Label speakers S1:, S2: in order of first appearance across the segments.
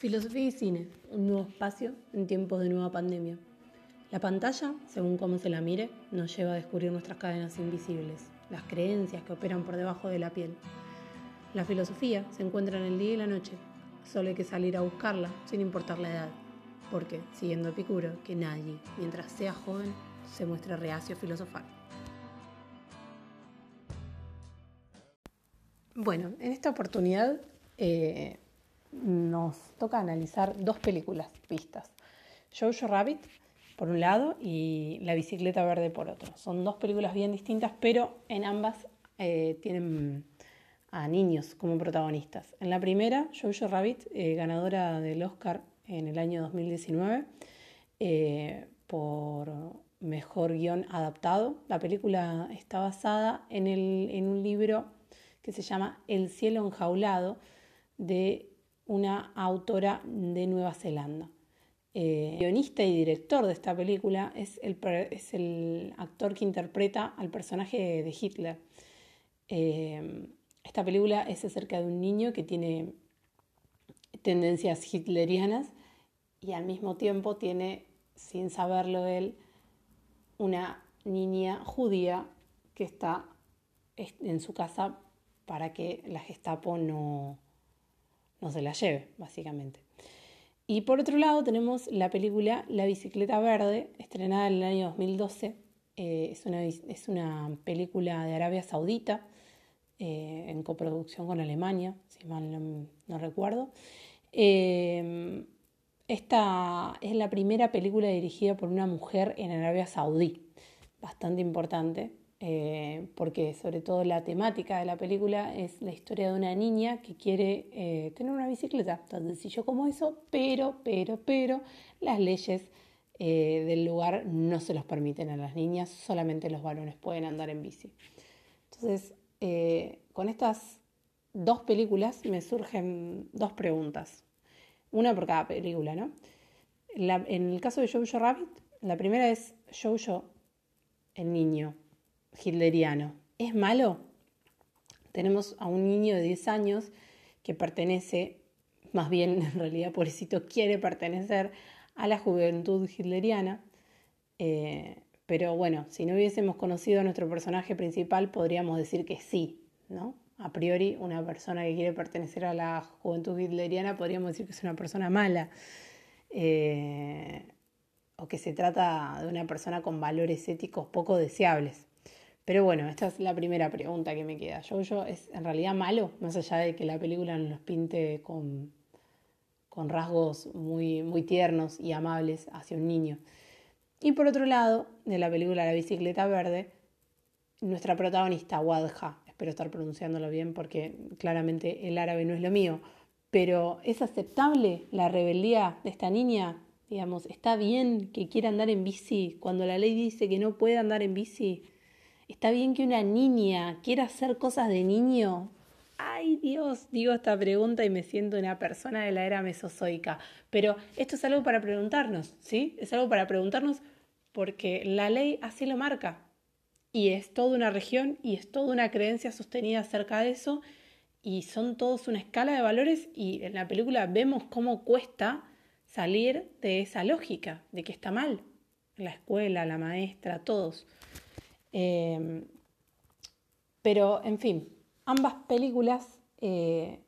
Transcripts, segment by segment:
S1: Filosofía y cine, un nuevo espacio en tiempos de nueva pandemia. La pantalla, según cómo se la mire, nos lleva a descubrir nuestras cadenas invisibles, las creencias que operan por debajo de la piel. La filosofía se encuentra en el día y la noche, solo hay que salir a buscarla sin importar la edad, porque, siguiendo Epicuro, que nadie, mientras sea joven, se muestre reacio a filosofar. Bueno, en esta oportunidad eh, nos toca analizar dos películas vistas. Jojo Rabbit por un lado y La bicicleta verde por otro. Son dos películas bien distintas, pero en ambas eh, tienen a niños como protagonistas. En la primera, Jojo Rabbit, eh, ganadora del Oscar en el año 2019 eh, por mejor guion adaptado. La película está basada en, en un libro que se llama El cielo enjaulado de una autora de Nueva Zelanda. El eh, guionista y director de esta película es el, es el, actor que interpreta al personaje de Hitler. Eh, esta película es acerca de un niño que tiene tendencias hitlerianas y al mismo tiempo tiene, sin saberlo él, una niña judía que está en su casa para que la Gestapo no, no se la lleve, básicamente. Y por otro lado tenemos la película La bicicleta verde, estrenada en el año 2012. Eh, es, una, es, una, película de Arabia Saudita, eh, en coproducción con Alemania, si mal no, recuerdo. Eh, esta es la primera película dirigida por una mujer en Arabia Saudí, bastante importante. Eh, porque sobre todo la temática de la película es la historia de una niña que quiere eh, tener una bicicleta, tan sencillo como eso, pero, pero, pero las leyes eh, del lugar no se los permiten a las niñas, solamente los varones pueden andar en bici. Entonces, con estas dos películas me surgen dos preguntas, una por cada película, ¿no? en el caso de Jojo Rabbit, la primera es Jojo, el niño, hitleriano. ¿Es malo? Tenemos a un niño de 10 años que pertenece, más bien en realidad pobrecito quiere pertenecer a la juventud hitleriana. Eh, pero bueno, si no hubiésemos conocido a nuestro personaje principal, podríamos decir que sí, ¿no? A priori, una persona que quiere pertenecer a la juventud hitleriana podríamos decir que es una persona mala. Eh, o que se trata de una persona con valores éticos poco deseables. Pero bueno, esta es la primera pregunta que me queda. ¿Jojo es en realidad malo? Más allá de que la película nos pinte con, con rasgos muy, muy tiernos y amables hacia un niño. Y por otro lado, de la película La bicicleta verde, nuestra protagonista, Wadja, espero estar pronunciándolo bien porque claramente el árabe no es lo mío, pero ¿es aceptable la rebeldía de esta niña? Digamos, ¿está bien que quiera andar en bici cuando la ley dice que no puede andar en bici? ¿Está bien que una niña quiera hacer cosas de niño? Ay Dios, digo esta pregunta y me siento una persona de la era mesozoica. Pero esto es algo para preguntarnos, ¿sí? Es algo para preguntarnos porque la ley así lo marca. Y es toda una región y es toda una creencia sostenida acerca de eso. Y son todos una escala de valores y en la película vemos cómo cuesta salir de esa lógica, de que está mal. La escuela, la maestra, todos. Em, pero, en fin, ambas películas eh,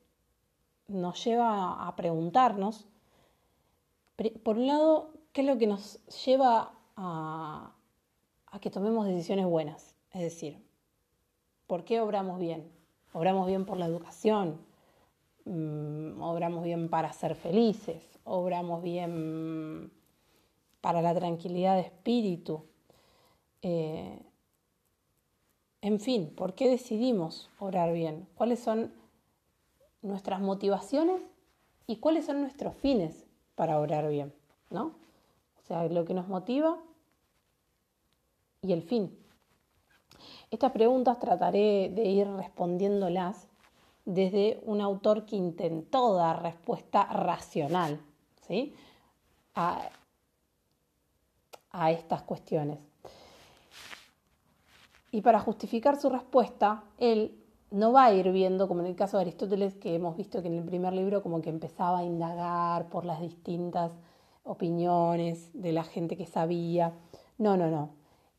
S1: nos lleva a preguntarnos, por un lado, qué es lo que nos lleva a, que tomemos decisiones buenas. Es decir, ¿por qué obramos bien? ¿Obramos bien por la educación? Mm, ¿Obramos bien para ser felices? ¿Obramos bien para la tranquilidad de espíritu? Eh, en fin, ¿por qué decidimos orar bien? ¿Cuáles son nuestras motivaciones y cuáles son nuestros fines para orar bien? ¿No? O sea, lo que nos motiva y el fin. Estas preguntas trataré de ir respondiéndolas desde un autor que intentó dar respuesta racional ¿sí? a, a estas cuestiones. Y para justificar su respuesta, él no va a ir viendo, como en el caso de Aristóteles, que hemos visto que en el primer libro como que empezaba a indagar por las distintas opiniones de la gente que sabía. No, no, no.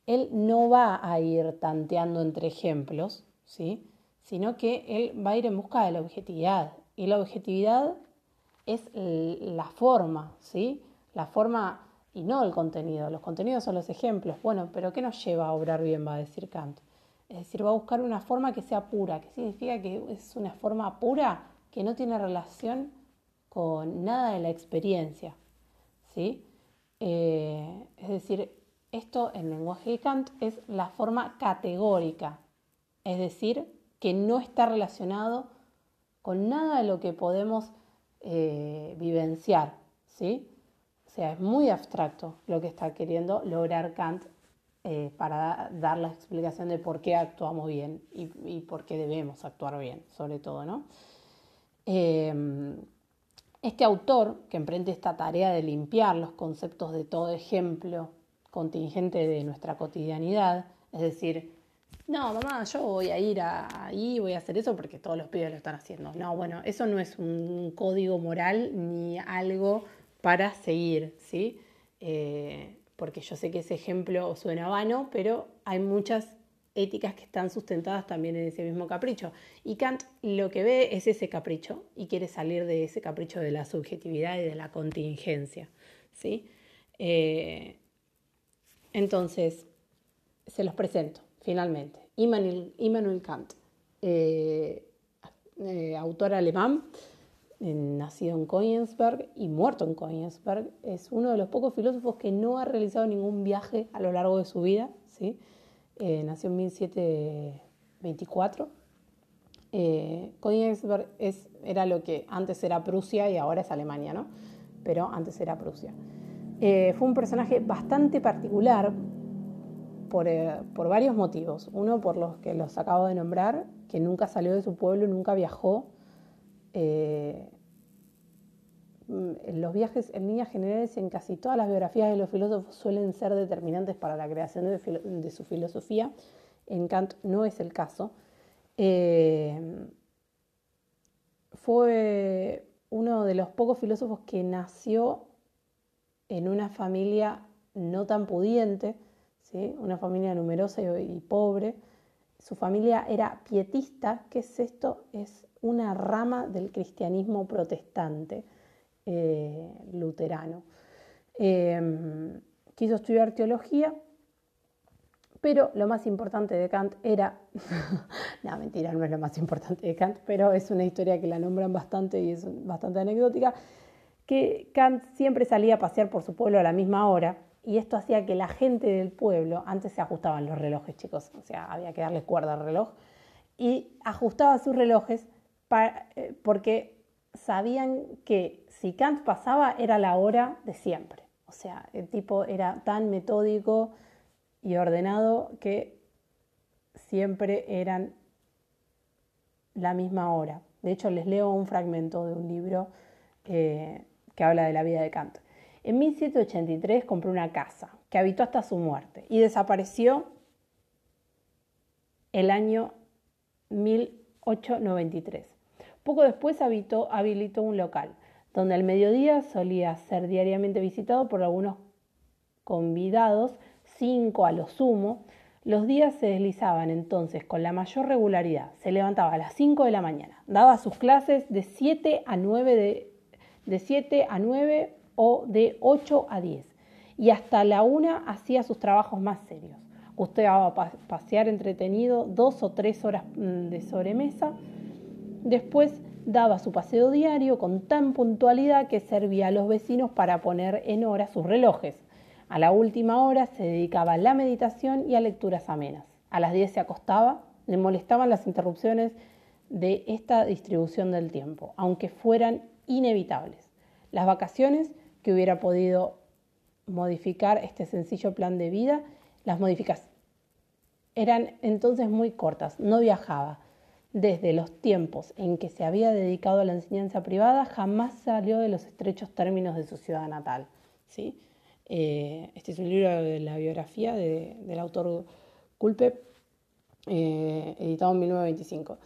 S1: Él no va a ir tanteando entre ejemplos, ¿sí? sino que él va a ir en busca de la objetividad. Y la objetividad es la forma, ¿sí? La forma y no el contenido. Los contenidos son los ejemplos. Bueno, pero ¿qué nos lleva a obrar bien? Va a decir Kant. Es decir, va a buscar una forma que sea pura. ¿Qué significa que es una forma pura que no tiene relación con nada de la experiencia? ¿Sí? Eh, es decir, esto en lenguaje de Kant es la forma categórica. Es decir, que no está relacionado con nada de lo que podemos eh, vivenciar, ¿sí? O sea, es muy abstracto lo que está queriendo lograr Kant eh, para dar la explicación de por qué actuamos bien y, por qué debemos actuar bien, sobre todo, ¿no? Em, este autor, que emprende esta tarea de limpiar los conceptos de todo ejemplo contingente de nuestra cotidianidad, es decir, no, mamá, yo voy a ir ahí, voy a hacer eso porque todos los pibes lo están haciendo. No, bueno, eso no es un código moral ni algo para seguir, ¿sí? Eh, porque yo sé que ese ejemplo suena vano, pero hay muchas éticas que están sustentadas también en ese mismo capricho. Y Kant lo que ve es ese capricho y quiere salir de ese capricho de la subjetividad y de la contingencia, ¿sí? Eh, entonces, se los presento finalmente. Immanuel, Kant, eh, autor alemán, nacido en Königsberg y muerto en Königsberg, es uno de los pocos filósofos que no ha realizado ningún viaje a lo largo de su vida. ¿sí? nació en 1724. Königsberg es, era lo que antes era Prusia y ahora es Alemania, ¿no? pero antes era Prusia. fue un personaje bastante particular eh, por, varios motivos. Uno, por los que los acabo de nombrar, que nunca salió de su pueblo, nunca viajó. Eh, los viajes en líneas generales en casi todas las biografías de los filósofos suelen ser determinantes para la creación de, su filosofía. En Kant no es el caso. Eh, fue uno de los pocos filósofos que nació en una familia no tan pudiente, una familia numerosa y, pobre. Su familia era pietista, ¿qué es esto? Es una rama del cristianismo protestante eh, luterano. Em, quiso estudiar teología, pero lo más importante de Kant era, no, mentira, no es lo más importante de Kant, pero es una historia que la nombran bastante y es bastante anecdótica, que Kant siempre salía a pasear por su pueblo a la misma hora, y esto hacía que la gente del pueblo, antes se ajustaban los relojes, chicos, o sea, había que darle cuerda al reloj, y ajustaba sus relojes eh, porque sabían que si Kant pasaba era la hora de siempre. O sea, el tipo era tan metódico y ordenado que siempre eran la misma hora. De hecho, les leo un fragmento de un libro que habla de la vida de Kant. En 1783 compró una casa que habitó hasta su muerte y desapareció el año 1893. Poco después habilitó un local donde al mediodía solía ser diariamente visitado por algunos convidados, cinco a lo sumo. Los días se deslizaban entonces con la mayor regularidad. Se levantaba a las 5 de la mañana, daba sus clases de 7 a 9 de, de 7 a 9 o de 8 a 10 y hasta la una hacía sus trabajos más serios. Usted iba a pasear entretenido dos o tres horas mm, de sobremesa. Después daba su paseo diario con tan puntualidad que servía a los vecinos para poner en hora sus relojes. A la última hora se dedicaba a la meditación y a lecturas amenas. A las 10 se acostaba, le molestaban las interrupciones de esta distribución del tiempo, aunque fueran inevitables. Las vacaciones que hubiera podido modificar este sencillo plan de vida, las modificaciones eran entonces muy cortas, no viajaba. Desde los tiempos en que se había dedicado a la enseñanza privada, jamás salió de los estrechos términos de su ciudad natal. ¿sí? Eh, este es un libro de la biografía del autor Culpe, eh, editado en 1925.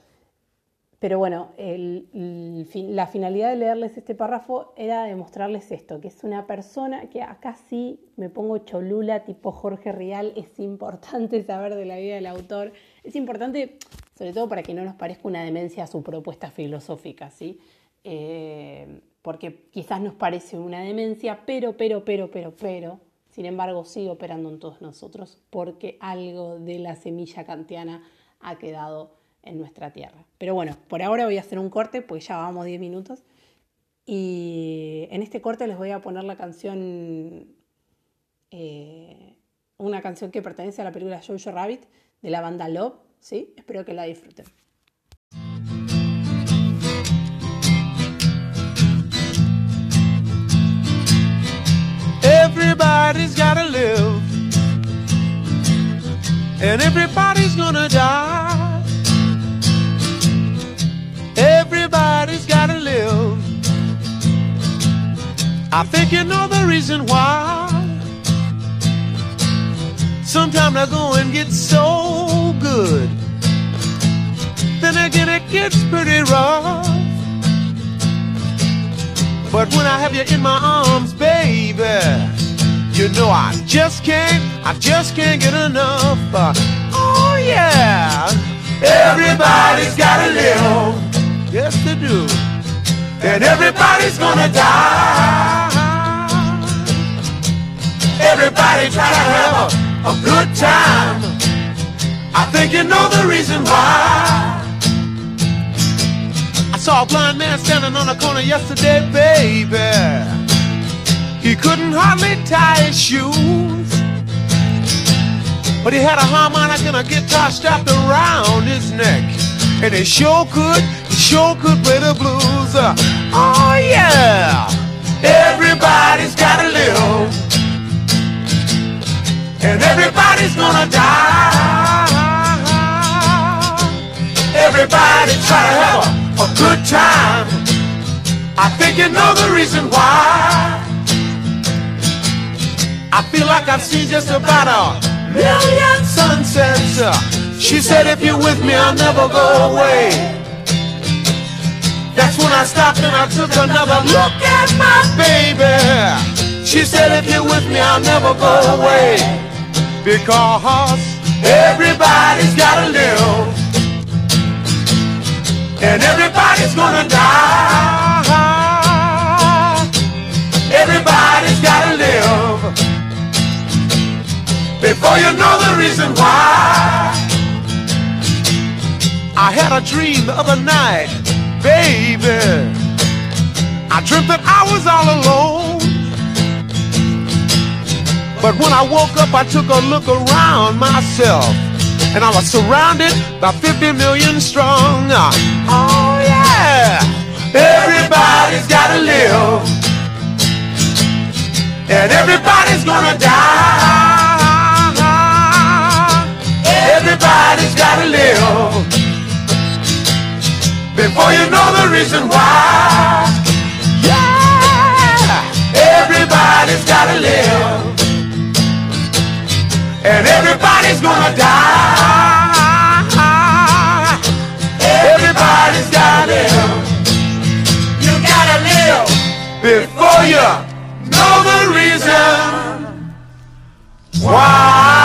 S2: pero bueno, la finalidad de leerles este párrafo era demostrarles esto, que es una persona que acá sí me pongo cholula tipo Jorge Rial, es importante saber de la vida del autor, es importante sobre todo para que no nos parezca una demencia a su propuesta filosófica, ¿sí? Eh, porque quizás nos parece una demencia, pero, pero, pero, pero, pero, sin embargo sigue operando en todos nosotros porque algo de la semilla kantiana ha quedado en nuestra tierra. Pero bueno, por ahora voy a hacer un corte, pues ya vamos 10 minutos. Y en este corte les voy a poner la canción, eh, una canción que pertenece a la película Jojo Rabbit de la banda Love, ¿sí? Espero que la disfruten. Everybody's gotta live, and everybody's gonna die. Everybody's gotta live. I think you know the reason why. Sometimes I go and get so good. Then again, it gets pretty rough. But when I have you in my arms, baby, you know I just can't, I just can't get enough. Uh, oh yeah, everybody's gotta live. Yes, they do. And everybody's gonna die. Everybody try to have a, a good time. I think you know the reason why. Saw a blind man standing on the corner yesterday, baby. He couldn't hardly tie his shoes. But he had a harmonic and a guitar strapped around his neck. And he sure could he sure could play the blues. Uh, oh yeah, everybody's gotta live, and everybody's gonna die. Everybody try to a, a good time. I think you know the reason why. I feel like I've seen just about a million sunsets. She said, if you're with me, I'll never go away. That's when I stopped and I took another look at my baby. She said, if you're with me, I'll never go away. Because everybody's gotta live. And everybody's gonna die. Everybody's gotta live. Before you know the reason why. I had a dream the other night baby. I dreamt that I was all alone. But when I woke up, I took a look around myself. And I was surrounded by 50 million strong. Oh, yeah. Everybody's gotta live. And everybody's gonna die. Everybody's gotta live before you know the reason why. Yeah, everybody's gotta live, and everybody's gonna die. Everybody's gotta live. You gotta live before you know the reason why.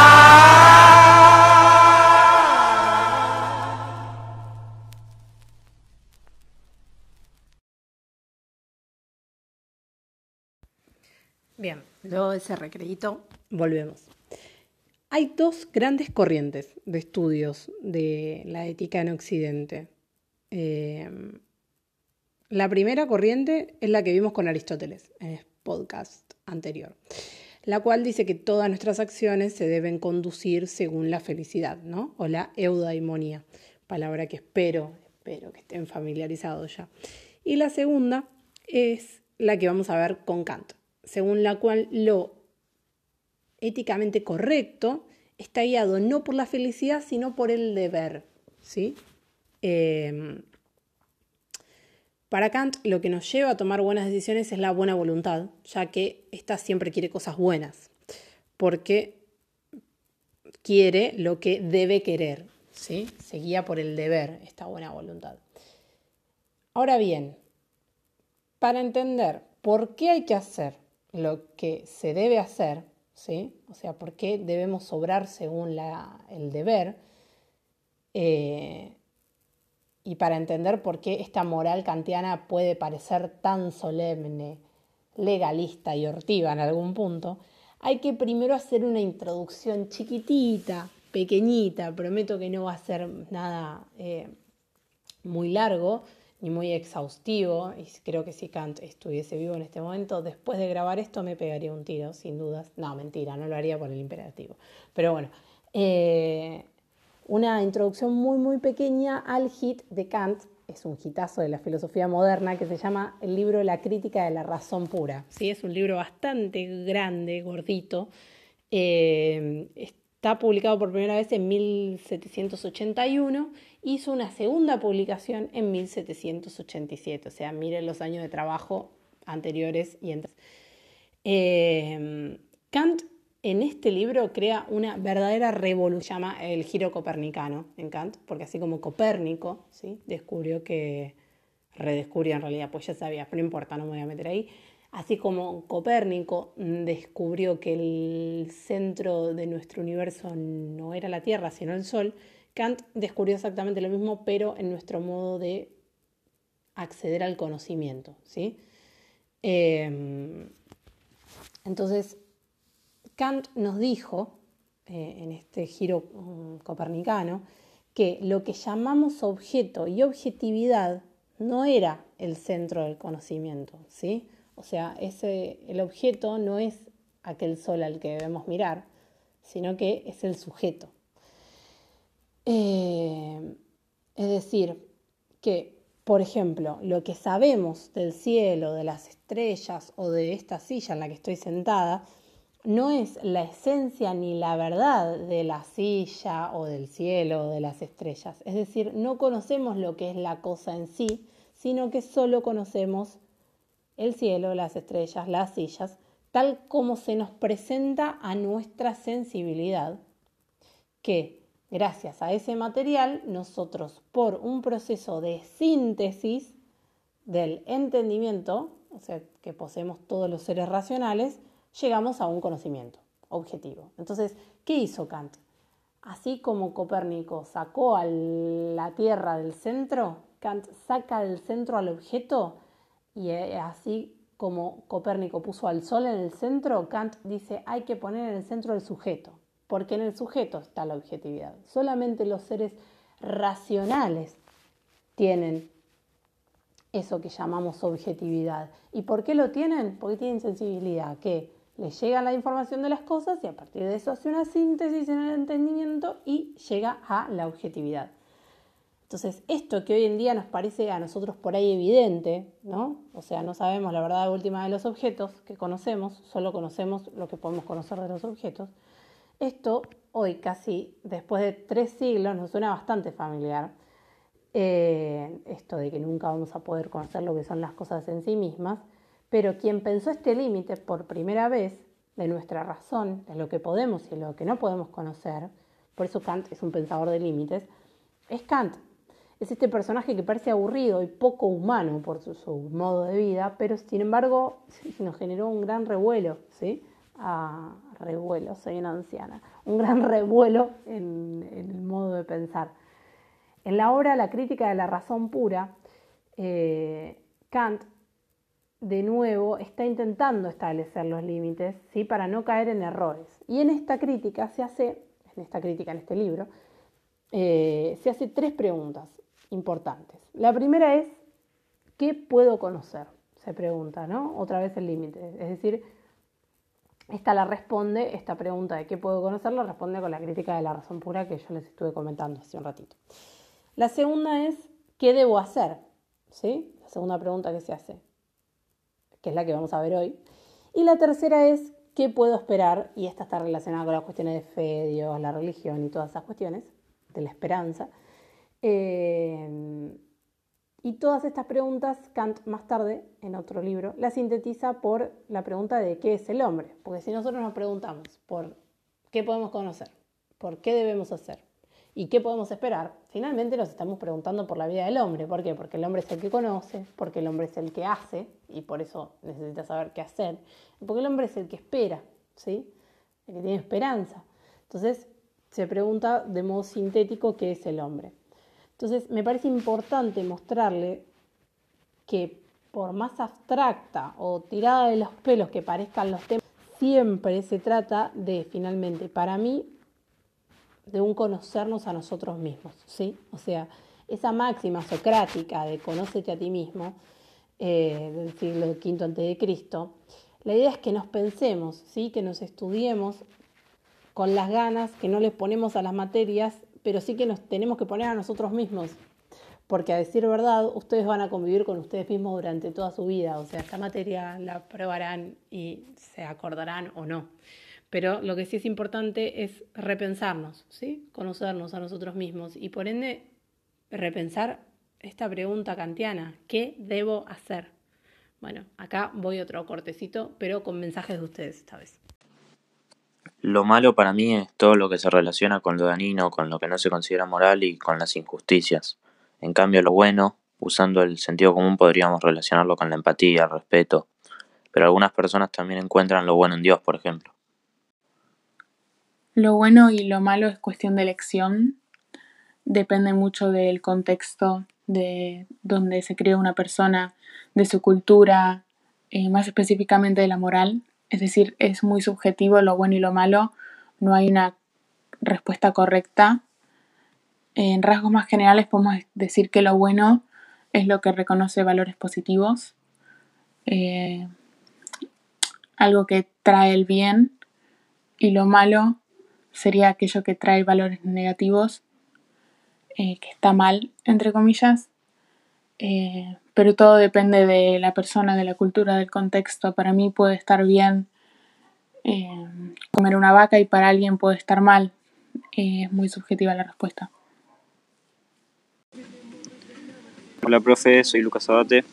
S2: Bien, luego de ese recreito, volvemos. Hay dos grandes corrientes de estudios de la ética en Occidente. Em, la primera corriente es la que vimos con Aristóteles en el podcast anterior, la cual dice que todas nuestras acciones se deben conducir según la felicidad, ¿no? O la eudaimonía, palabra que espero, espero que estén familiarizados ya. Y la segunda es la que vamos a ver con Kant, según la cual lo éticamente correcto está guiado no por la felicidad, sino por el deber. ¿sí? Em, para Kant, lo que nos lleva a tomar buenas decisiones es la buena voluntad, ya que ésta siempre quiere cosas buenas, porque quiere lo que debe querer, ¿sí? se guía por el deber, esta buena voluntad.
S1: Ahora bien, para entender por qué hay que hacer lo que se debe hacer, ¿sí? O sea, por qué debemos obrar según el deber, eh, y para entender por qué esta moral kantiana puede parecer tan solemne, legalista y hortiva en algún punto, hay que primero hacer una introducción chiquitita, pequeñita, prometo que no va a ser nada eh, muy largo ni muy exhaustivo, y creo que si Kant estuviese vivo en este momento, después de grabar esto me pegaría un tiro, sin dudas. No, mentira, no lo haría por el imperativo. Pero bueno, eh, una introducción muy, muy pequeña al hit de Kant, es un hitazo de la filosofía moderna que se llama el libro La crítica de la razón pura. ¿sí? Es un libro bastante grande, gordito. Eh, está publicado por primera vez en 1781. Hizo una segunda publicación en 1787. O sea, miren los años de trabajo anteriores y entonces. Eh, Kant en este libro crea una verdadera revolución, llama el giro copernicano en Kant, porque así como Copérnico descubrió que, redescubrió en realidad, pues ya sabía, pero no importa, no me voy a meter ahí, así como Copérnico descubrió que el centro de nuestro universo no era la Tierra, sino el Sol, Kant descubrió exactamente lo mismo, pero en nuestro modo de acceder al conocimiento. ¿sí? Em, entonces, Kant nos dijo, eh, en este giro mm, copernicano, que lo que llamamos objeto y objetividad no era el centro del conocimiento, ¿sí? O sea, ese, el objeto no es aquel sol al que debemos mirar, sino que es el sujeto. Eh, es decir, que, por ejemplo, lo que sabemos del cielo, de las estrellas o de esta silla en la que estoy sentada, no es la esencia ni la verdad de la silla o del cielo o de las estrellas. Es decir, no conocemos lo que es la cosa en sí, sino que solo conocemos el cielo, las estrellas, las sillas, tal como se nos presenta a nuestra sensibilidad, que gracias a ese material nosotros por un proceso de síntesis del entendimiento, o sea, que poseemos todos los seres racionales, llegamos a un conocimiento objetivo. Entonces, ¿qué hizo Kant? Así como Copérnico sacó a la Tierra del centro, Kant saca del centro al objeto y eh, así como Copérnico puso al Sol en el centro, Kant dice hay que poner en el centro el sujeto, porque en el sujeto está la objetividad. Solamente los seres racionales tienen eso que llamamos objetividad. ¿Y por qué lo tienen? Porque tienen sensibilidad, que le llega la información de las cosas y a partir de eso hace una síntesis en el entendimiento y llega a la objetividad. Entonces, esto que hoy en día nos parece a nosotros por ahí evidente, ¿no? O sea, no sabemos la verdad última de los objetos que conocemos, solo conocemos lo que podemos conocer de los objetos. Esto hoy, casi después de tres siglos, nos suena bastante familiar. Eh, esto de que nunca vamos a poder conocer lo que son las cosas en sí mismas. Pero quien pensó este límite por primera vez de nuestra razón, de lo que podemos y lo que no podemos conocer, por eso Kant es un pensador de límites, es Kant. Es este personaje que parece aburrido y poco humano por su, modo de vida, pero sin embargo nos generó un gran revuelo, ¿sí? Ah, revuelo, soy una anciana, un gran revuelo en, el modo de pensar. En la obra La crítica de la razón pura, eh, Kant de nuevo está intentando establecer los límites ¿sí? para no caer en errores. Y en esta crítica se hace, en esta crítica, en este libro, eh, se hace tres preguntas importantes. La primera es, ¿qué puedo conocer? Se pregunta, ¿no? Otra vez el límite. Es decir, esta la responde, esta pregunta de qué puedo conocer, la responde con la crítica de la razón pura que yo les estuve comentando hace un ratito. La segunda es, ¿qué debo hacer? ¿Sí? La segunda pregunta que se hace que es la que vamos a ver hoy. Y la tercera es qué puedo esperar, y esta está relacionada con las cuestiones de fe, Dios, la religión y todas esas cuestiones, de la esperanza. Eh, y todas estas preguntas, Kant más tarde, en otro libro, las sintetiza por la pregunta de qué es el hombre. Porque si nosotros nos preguntamos por qué podemos conocer, por qué debemos hacer ¿Y qué podemos esperar? Finalmente nos estamos preguntando por la vida del hombre. ¿Por qué? Porque el hombre es el que conoce, porque el hombre es el que hace, y por eso necesita saber qué hacer, porque el hombre es el que espera, ¿sí? El que tiene esperanza. Entonces, se pregunta de modo sintético qué es el hombre. Entonces, me parece importante mostrarle que por más abstracta o tirada de los pelos que parezcan los temas, siempre se trata de, finalmente, para mí, de un conocernos a nosotros mismos, ¿sí? O sea, esa máxima socrática de conócete a ti mismo, eh, del siglo V antes de Cristo, la idea es que nos pensemos, ¿sí? Que nos estudiemos con las ganas que no les ponemos a las materias, pero sí que nos tenemos que poner a nosotros mismos, porque a decir verdad, ustedes van a convivir con ustedes mismos durante toda su vida, o sea, esta materia la probarán y se acordarán o no. Pero lo que sí es importante es repensarnos, ¿sí? conocernos a nosotros mismos y por ende repensar esta pregunta kantiana, ¿qué debo hacer? Bueno, acá voy otro cortecito, pero con mensajes de ustedes esta vez.
S3: Lo malo para mí es todo lo que se relaciona con lo danino, con lo que no se considera moral y con las injusticias. En cambio, lo bueno, usando el sentido común, podríamos relacionarlo con la empatía, el respeto. Pero algunas personas también encuentran lo bueno en Dios, por ejemplo.
S4: Lo bueno y lo malo es cuestión de elección. Depende mucho del contexto de donde se crea una persona, de su cultura, eh, más específicamente de la moral. Es decir, es muy subjetivo lo bueno y lo malo. No hay una respuesta correcta. En rasgos más generales podemos decir que lo bueno es lo que reconoce valores positivos, eh, algo que trae el bien, y lo malo sería aquello que trae valores negativos, eh, que está mal, entre comillas, eh, pero todo depende de la persona, de la cultura, del contexto. Para mí puede estar bien eh, comer una vaca y para alguien puede estar mal. es muy subjetiva la respuesta.
S5: Hola, profe, soy Lucas Abate.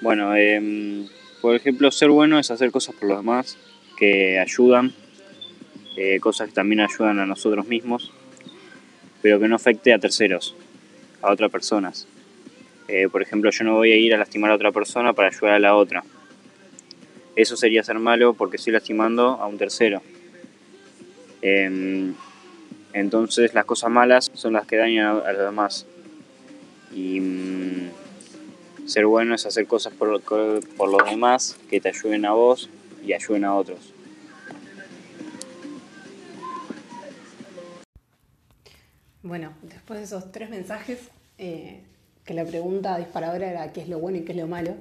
S5: Bueno, em, por ejemplo, ser bueno es hacer cosas por los demás que ayudan eh, cosas que también ayudan a nosotros mismos, pero que no afecte a terceros, a otras personas. Eh, por ejemplo, yo no voy a ir a lastimar a otra persona para ayudar a la otra. Eso sería ser malo porque estoy lastimando a un tercero. Em, entonces las cosas malas son las que dañan a, los demás. Y mm, ser bueno es hacer cosas por, los demás que te ayuden a vos y ayuden a otros.
S1: Bueno, después de esos tres mensajes, eh, que la pregunta disparadora era qué es lo bueno y qué es lo malo,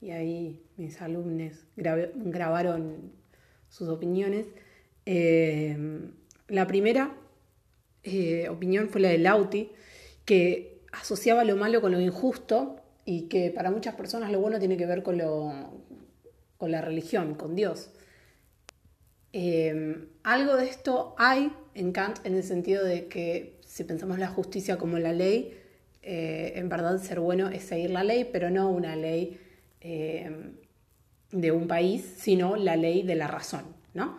S1: y ahí mis alumnos grabaron sus opiniones. Eh, la primera eh, opinión fue la de Lauti, que asociaba lo malo con lo injusto y que para muchas personas lo bueno tiene que ver con, lo, con la religión, con Dios. algo de esto hay en Kant en el sentido de que si pensamos la justicia como la ley, eh, en verdad ser bueno es seguir la ley, pero no una ley eh, de un país, sino la ley de la razón, ¿no?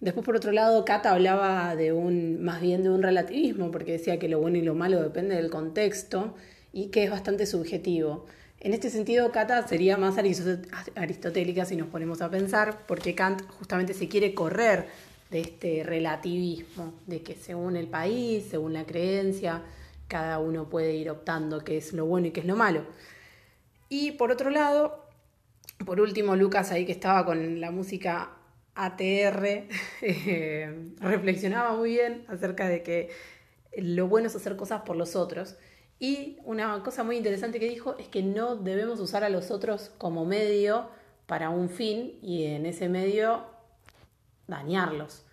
S1: Después, por otro lado, Kata hablaba de un, más bien de un relativismo, porque decía que lo bueno y lo malo depende del contexto y que es bastante subjetivo. En este sentido, Kata sería más aristotélica si nos ponemos a pensar, porque Kant justamente se quiere correr de este relativismo, de que según el país, según la creencia, cada uno puede ir optando qué es lo bueno y qué es lo malo. Y por otro lado, por último, Lucas ahí que estaba con la música ATR, eh, reflexionaba muy bien acerca de que lo bueno es hacer cosas por los otros. Y una cosa muy interesante que dijo es que no debemos usar a los otros como medio para un fin y en ese medio dañarlos.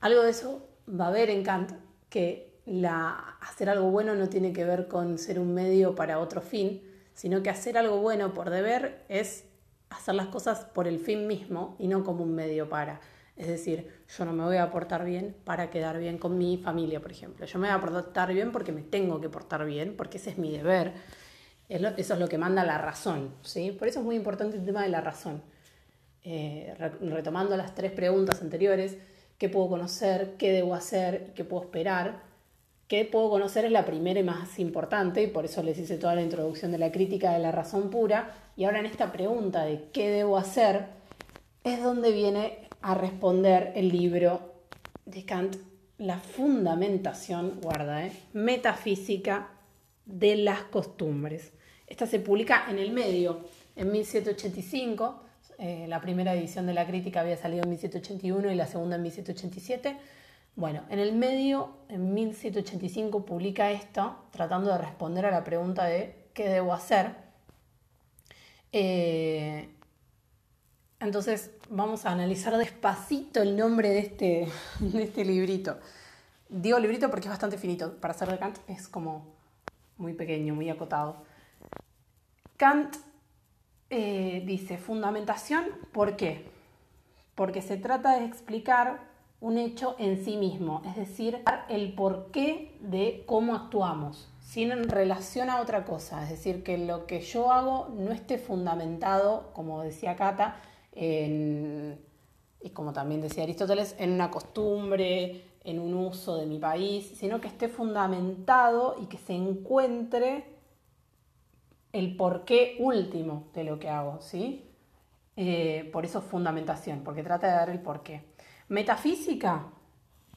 S1: Algo de eso va a haber en Kant, que la, hacer algo bueno no tiene que ver con ser un medio para otro fin, sino que hacer algo bueno por deber es hacer las cosas por el fin mismo y no como un medio para. Es decir, yo no me voy a portar bien para quedar bien con mi familia, por ejemplo. Yo me voy a portar bien porque me tengo que portar bien, porque ese es mi deber. Eso es lo que manda la razón. ¿sí? Por eso es muy importante el tema de la razón. Eh, retomando las tres preguntas anteriores, qué puedo conocer, qué debo hacer, qué puedo esperar, que puedo conocer es la primera y más importante, y por eso les hice toda la introducción de la crítica de la razón pura. Y ahora en esta pregunta de qué debo hacer, es donde viene a responder el libro de Kant, la fundamentación, guarda, ¿eh? metafísica de las costumbres. Esta se publica en el medio, en 1785. Eh, la primera edición de la crítica había salido en 1781 y la segunda en 1787 bueno, en el medio, en 1785, publica esto, tratando de responder a la pregunta de qué debo hacer. Eh, entonces, vamos a analizar despacito el nombre de este, de este librito. Digo librito porque es bastante finito. Para ser de Kant es como muy pequeño, muy acotado. Kant eh, dice fundamentación, ¿por qué? Porque se trata de explicar un hecho en sí mismo, es decir, el porqué de cómo actuamos, sin relación a otra cosa, es decir, que lo que yo hago no esté fundamentado, como decía Cata, en, y como también decía Aristóteles, en una costumbre, en un uso de mi país, sino que esté fundamentado y que se encuentre el porqué último de lo que hago, ¿sí? Eh, por eso fundamentación, porque trata de dar el porqué. Metafísica,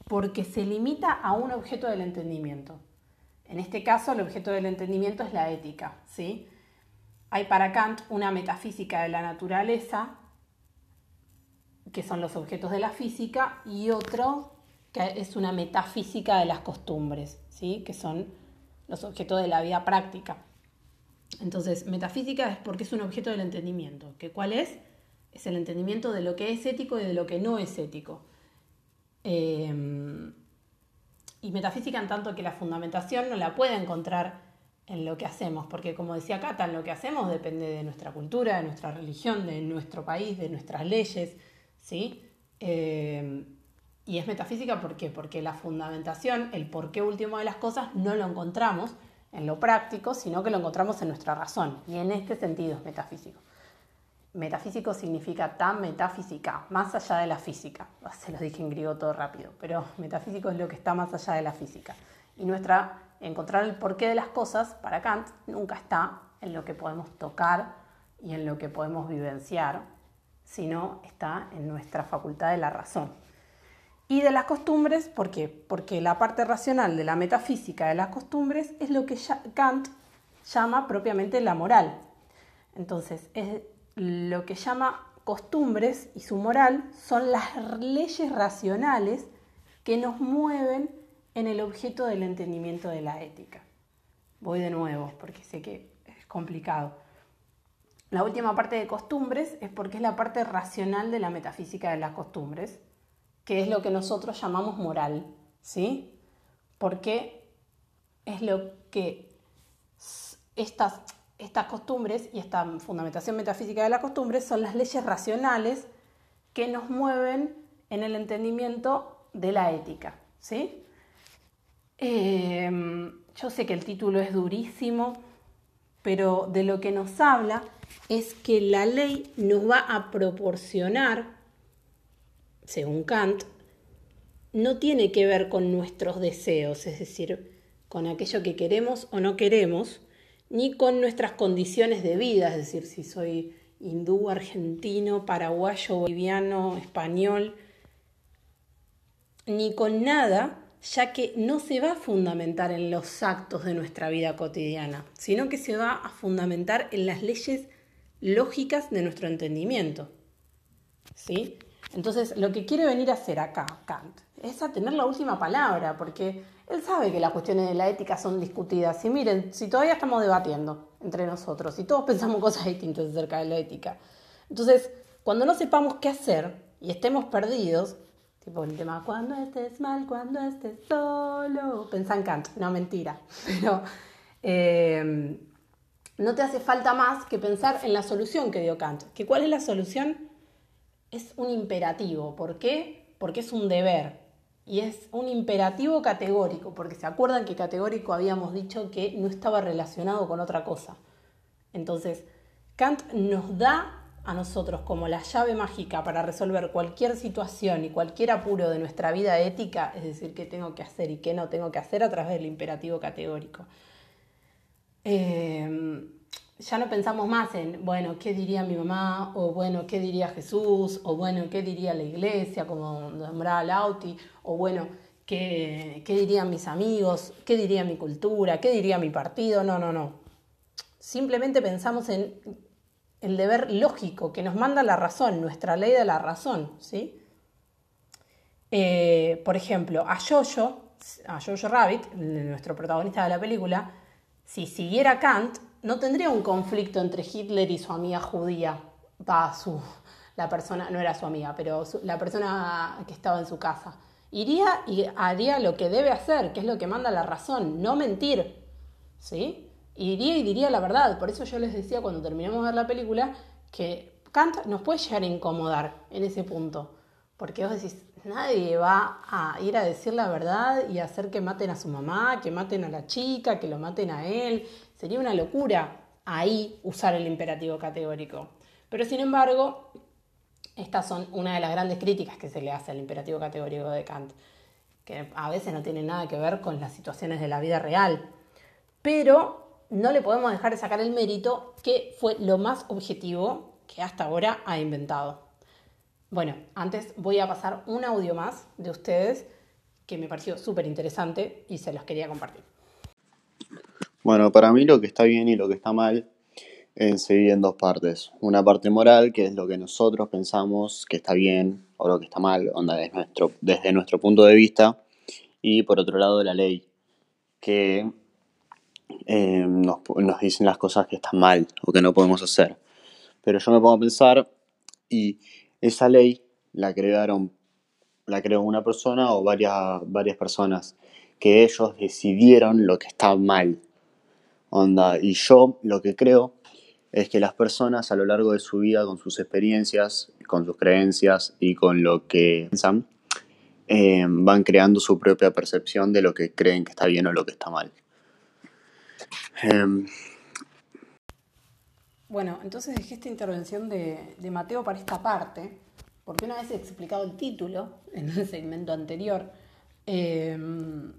S1: porque se limita a un objeto del entendimiento. En este caso, el objeto del entendimiento es la ética. ¿sí? Hay para Kant una metafísica de la naturaleza, que son los objetos de la física, y otro que es una metafísica de las costumbres, ¿sí? que son los objetos de la vida práctica. Entonces, metafísica es porque es un objeto del entendimiento. ¿Que ¿Cuál es? Es el entendimiento de lo que es ético y de lo que no es ético. Eh, y metafísica en tanto que la fundamentación no la puede encontrar en lo que hacemos, porque como decía Cata, en lo que hacemos depende de nuestra cultura, de nuestra religión, de nuestro país, de nuestras leyes, ¿sí? Eh, y es metafísica ¿por qué? porque la fundamentación, el porqué último de las cosas, no lo encontramos en lo práctico, sino que lo encontramos en nuestra razón. Y en este sentido es metafísico. Metafísico significa tan metafísica, más allá de la física. Se lo dije en griego todo rápido, pero metafísico es lo que está más allá de la física. Y nuestra encontrar el porqué de las cosas para Kant nunca está en lo que podemos tocar y en lo que podemos vivenciar, sino está en nuestra facultad de la razón. Y de las costumbres, ¿por qué? Porque la parte racional de la metafísica de las costumbres es lo que Kant llama propiamente la moral. Entonces, es lo que llama costumbres y su moral son las leyes racionales que nos mueven en el objeto del entendimiento de la ética. Voy de nuevo porque sé que es complicado. La última parte de costumbres es porque es la parte racional de la metafísica de las costumbres, que es lo que nosotros llamamos moral, ¿sí? Porque es lo que estas estas costumbres y esta fundamentación metafísica de las costumbres son las leyes racionales que nos mueven en el entendimiento de la ética. ¿sí? Em, yo sé que el título es durísimo, pero de lo que nos habla es que la ley nos va a proporcionar, según Kant, no tiene que ver con nuestros deseos, es decir, con aquello que queremos o no queremos, ni con nuestras condiciones de vida, es decir, si soy hindú, argentino, paraguayo, boliviano, español, ni con nada, ya que no se va a fundamentar en los actos de nuestra vida cotidiana, sino que se va a fundamentar en las leyes lógicas de nuestro entendimiento. ¿Sí? Entonces, lo que quiere venir a hacer acá Kant es a tener la última palabra, porque él sabe que las cuestiones de la ética son discutidas. Y miren, si todavía estamos debatiendo entre nosotros y todos pensamos cosas distintas acerca de la ética. Entonces, cuando no sepamos qué hacer y estemos perdidos, tipo el tema, cuando estés mal, cuando estés solo, pensá en Kant, no mentira, pero eh, no te hace falta más que pensar en la solución que dio Kant. ¿Que ¿Cuál es la solución? Es un imperativo. ¿Por qué? Porque es un deber. Y es un imperativo categórico, porque se acuerdan que categórico habíamos dicho que no estaba relacionado con otra cosa. Entonces, Kant nos da a nosotros como la llave mágica para resolver cualquier situación y cualquier apuro de nuestra vida ética, es decir, qué tengo que hacer y qué no tengo que hacer a través del imperativo categórico. Eh, ya no pensamos más en, bueno, ¿qué diría mi mamá? O bueno, ¿qué diría Jesús? O bueno, ¿qué diría la iglesia? Como nombraba Lauti. O bueno, ¿qué, ¿qué dirían mis amigos? ¿Qué diría mi cultura? ¿Qué diría mi partido? No, no, no. Simplemente pensamos en el deber lógico que nos manda la razón, nuestra ley de la razón, ¿sí? Eh, por ejemplo, a Jojo, a Jojo Rabbit, nuestro protagonista de la película, si siguiera Kant, no tendría un conflicto entre Hitler y su amiga judía. Va, su, la persona, no era su amiga, pero la persona que estaba en su casa. Iría y haría lo que debe hacer, que es lo que manda la razón, no mentir. ¿Sí? iría y diría la verdad. Por eso yo les decía cuando terminamos de ver la película que Kant nos puede llegar a incomodar en ese punto. Porque vos decís, nadie va a ir a decir la verdad y hacer que maten a su mamá, que maten a la chica, que lo maten a él. Sería una locura ahí usar el imperativo categórico. Pero sin embargo, estas son una de las grandes críticas que se le hace al imperativo categórico de Kant, que a veces no tiene nada que ver con las situaciones de la vida real. Pero no le podemos dejar de sacar el mérito que fue lo más objetivo que hasta ahora ha inventado. Bueno, antes voy a pasar un audio más de ustedes que me pareció súper interesante y se los quería compartir.
S6: Bueno, para mí lo que está bien y lo que está mal es se en dos partes. Una parte moral, que es lo que nosotros pensamos que está bien o lo que está mal, desde nuestro, punto de vista. Y por otro lado, la ley, que eh, nos, nos, dicen las cosas que están mal o que no podemos hacer. Pero yo me pongo a pensar y esa ley la crearon, la creó una persona o varias, varias personas que ellos decidieron lo que está mal. Onda, y yo lo que creo es que las personas a lo largo de su vida, con sus experiencias, con sus creencias y con lo que piensan, eh, van creando su propia percepción de lo que creen que está bien o lo que está mal.
S1: Em, bueno, entonces dejé esta intervención de, Mateo para esta parte, porque una vez explicado el título en el segmento anterior, em,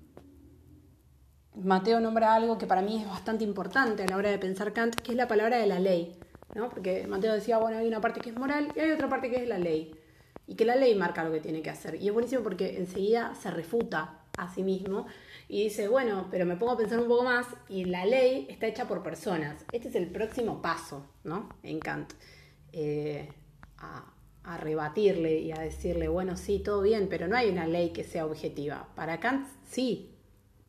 S1: Mateo nombra algo que para mí es bastante importante a la hora de pensar Kant, que es la palabra de la ley. ¿no? Porque Mateo decía, bueno, hay una parte que es moral y hay otra parte que es la ley. Y que la ley marca lo que tiene que hacer. Y es buenísimo porque enseguida se refuta a sí mismo y dice, bueno, pero me pongo a pensar un poco más y la ley está hecha por personas. Este es el próximo paso, ¿no? En Kant. Eh, a, rebatirle y a decirle, bueno, sí, todo bien, pero no hay una ley que sea objetiva. Para Kant sí.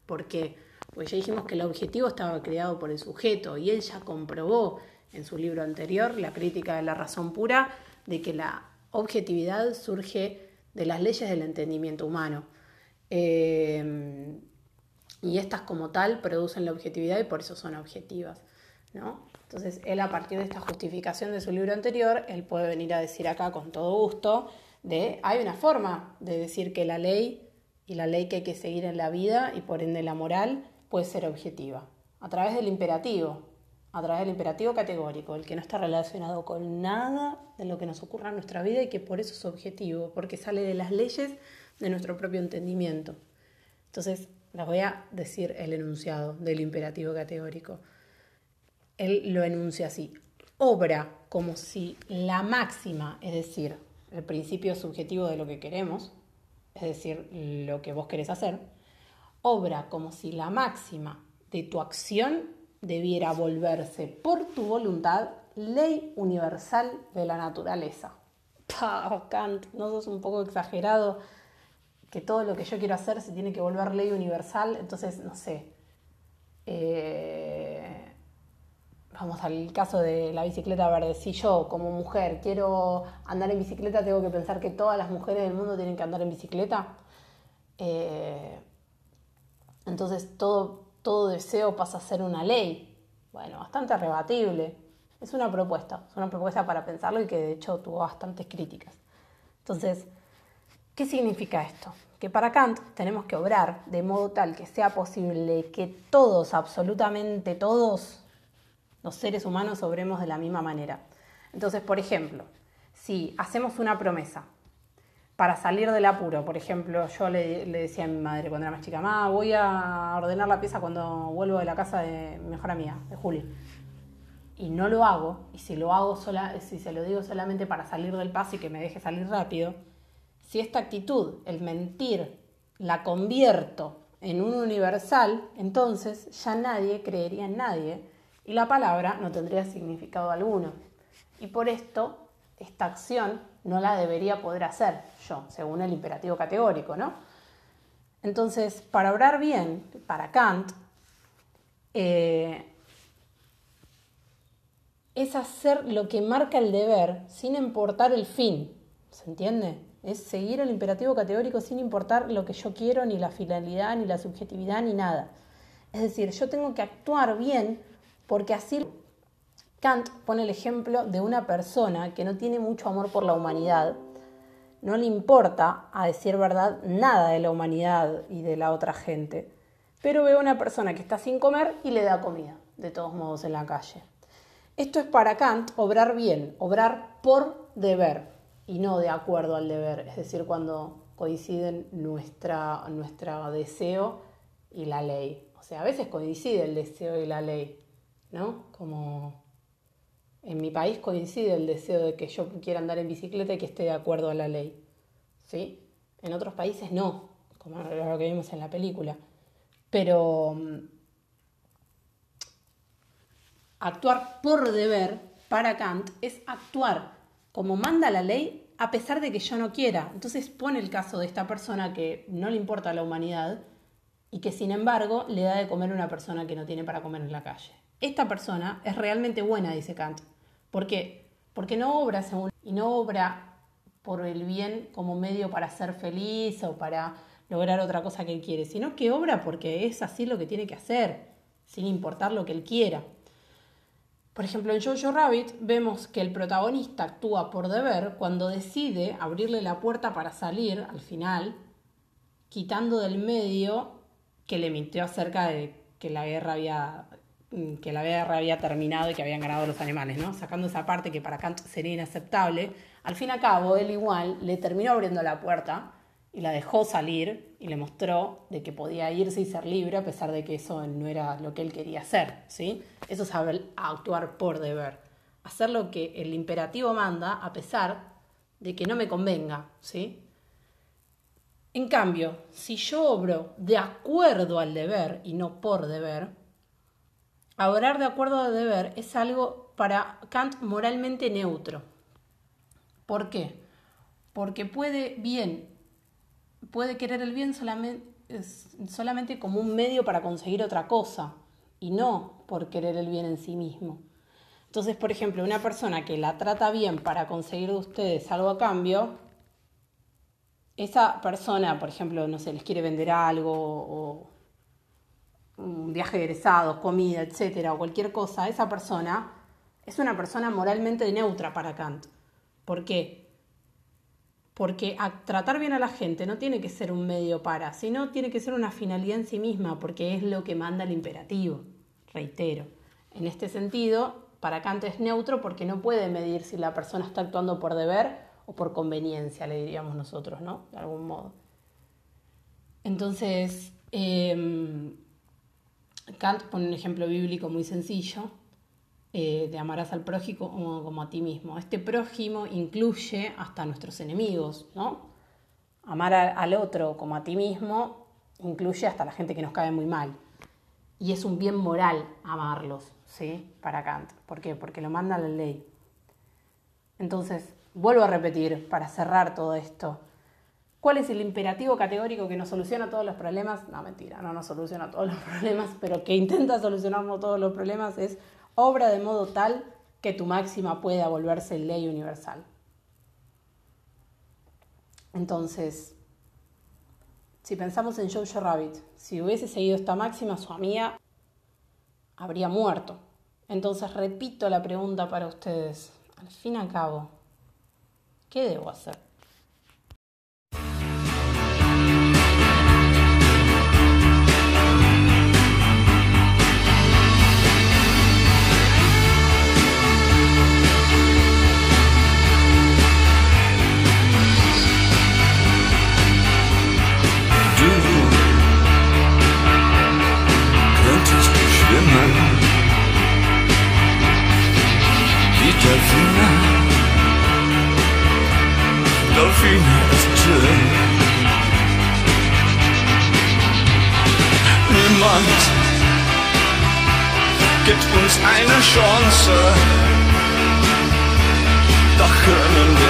S1: ¿Por qué? Pues ya dijimos que el objetivo estaba creado por el sujeto y él ya comprobó en su libro anterior, La crítica de la razón pura, de que la objetividad surge de las leyes del entendimiento humano. Eh, y estas como tal producen la objetividad y por eso son objetivas. ¿no? Entonces, él a partir de esta justificación de su libro anterior, él puede venir a decir acá con todo gusto de, hay una forma de decir que la ley y la ley que hay que seguir en la vida y por ende la moral puede ser objetiva, a través del imperativo, a través del imperativo categórico, el que no está relacionado con nada de lo que nos ocurra en nuestra vida y que por eso es objetivo, porque sale de las leyes de nuestro propio entendimiento. Entonces, les voy a decir el enunciado del imperativo categórico. Él lo enuncia así. Obra como si la máxima, es decir, el principio subjetivo de lo que queremos, es decir, lo que vos querés hacer, obra como si la máxima de tu acción debiera volverse por tu voluntad ley universal de la naturaleza. Kant, ¿no sos un poco exagerado? Que todo lo que yo quiero hacer se tiene que volver ley universal, entonces, no sé. Eh, vamos al caso de la bicicleta verde. Si yo, como mujer, quiero andar en bicicleta, tengo que pensar que todas las mujeres del mundo tienen que andar en bicicleta. Eh, entonces, todo, todo deseo pasa a ser una ley. Bueno, bastante rebatible. Es una propuesta, es una propuesta para pensarlo y que de hecho tuvo bastantes críticas. Entonces, ¿Qué significa esto? Que para Kant tenemos que obrar de modo tal que sea posible que todos, absolutamente todos, los seres humanos obremos de la misma manera. Entonces, por ejemplo, si hacemos una promesa para salir del apuro, por ejemplo, yo le, decía a mi madre cuando era más chica, mamá, voy a ordenar la pieza cuando vuelvo de la casa de mi mejor amiga, de Juli. Y no lo hago, y si lo hago sola, si se lo digo solamente para salir del paso y que me deje salir rápido, si esta actitud, el mentir, la convierto en un universal, entonces ya nadie creería en nadie y la palabra no tendría significado alguno. Y por esto, esta acción no la debería poder hacer yo, según el imperativo categórico, ¿no? Entonces, para obrar bien, para Kant, eh, es hacer lo que marca el deber sin importar el fin, ¿se entiende? Es seguir el imperativo categórico sin importar lo que yo quiero, ni la finalidad, ni la subjetividad, ni nada. Es decir, yo tengo que actuar bien porque así Kant pone el ejemplo de una persona que no tiene mucho amor por la humanidad, no le importa, a decir verdad, nada de la humanidad y de la otra gente, pero ve a una persona que está sin comer y le da comida, de todos modos, en la calle. Esto es para Kant obrar bien, obrar por deber y no de acuerdo al deber, es decir, cuando coinciden nuestra, nuestro deseo y la ley. O sea, a veces coincide el deseo y la ley, ¿no? Como en mi país coincide el deseo de que yo quiera andar en bicicleta y que esté de acuerdo a la ley. ¿Sí? En otros países no, como lo que vimos en la película. Pero mm, actuar por deber para Kant es actuar como manda la ley a pesar de que yo no quiera. Entonces pone el caso de esta persona que no le importa la humanidad y que sin embargo le da de comer a una persona que no tiene para comer en la calle. Esta persona es realmente buena, dice Kant, ¿Por qué? Porque no obra según y no obra por el bien como medio para ser feliz o para lograr otra cosa que él quiere, sino que obra porque es así lo que tiene que hacer, sin importar lo que él quiera. Por ejemplo, en Jojo Rabbit vemos que el protagonista actúa por deber cuando decide abrirle la puerta para salir al final, quitando del medio que le mintió acerca de que la guerra había Mm, que la guerra había terminado y que habían ganado los animales, ¿no? Sacando esa parte que para Kant sería inaceptable, al fin y al cabo él igual le terminó abriendo la puerta y la dejó salir y le mostró de que podía irse y ser libre a pesar de que eso no era lo que él quería hacer, ¿sí? Eso es actuar por deber, hacer lo que el imperativo manda a pesar de que no me convenga, ¿sí? En cambio, si yo obro de acuerdo al deber y no por deber, Obrar de acuerdo al deber es algo para Kant moralmente neutro. ¿Por qué? Porque puede bien, puede querer el bien solamente, como un medio para conseguir otra cosa y no por querer el bien en sí mismo. Entonces, por ejemplo, una persona que la trata bien para conseguir de ustedes algo a cambio, esa persona, por ejemplo, no sé, les quiere vender algo o un viaje de comida, etcétera, o cualquier cosa, esa persona es una persona moralmente neutra para Kant. ¿Por qué? Porque tratar bien a la gente no tiene que ser un medio para, sino tiene que ser una finalidad en sí misma, porque es lo que manda el imperativo, reitero. En este sentido, para Kant es neutro porque no puede medir si la persona está actuando por deber o por conveniencia, le diríamos nosotros, ¿no? De algún modo. Entonces, em, Kant pone un ejemplo bíblico muy sencillo eh, de amarás al prójimo como, a ti mismo. Este prójimo incluye hasta nuestros enemigos, ¿no? Amar al otro como a ti mismo incluye hasta la gente que nos cae muy mal. Y es un bien moral amarlos, ¿sí? Para Kant. ¿Por qué? Porque lo manda la ley. Entonces, vuelvo a repetir para cerrar todo esto. ¿Cuál es el imperativo categórico que nos soluciona todos los problemas? No, mentira, no nos soluciona todos los problemas, pero que intenta solucionarnos todos los problemas es obra de modo tal que tu máxima pueda volverse ley universal. Entonces, si pensamos en Jojo Rabbit, si hubiese seguido esta máxima, su amiga habría muerto. Entonces, repito la pregunta para ustedes. Al fin y al cabo, ¿qué debo hacer?
S7: Delfine, Delfine ist Gin. Niemand gibt uns eine Chance, doch können wir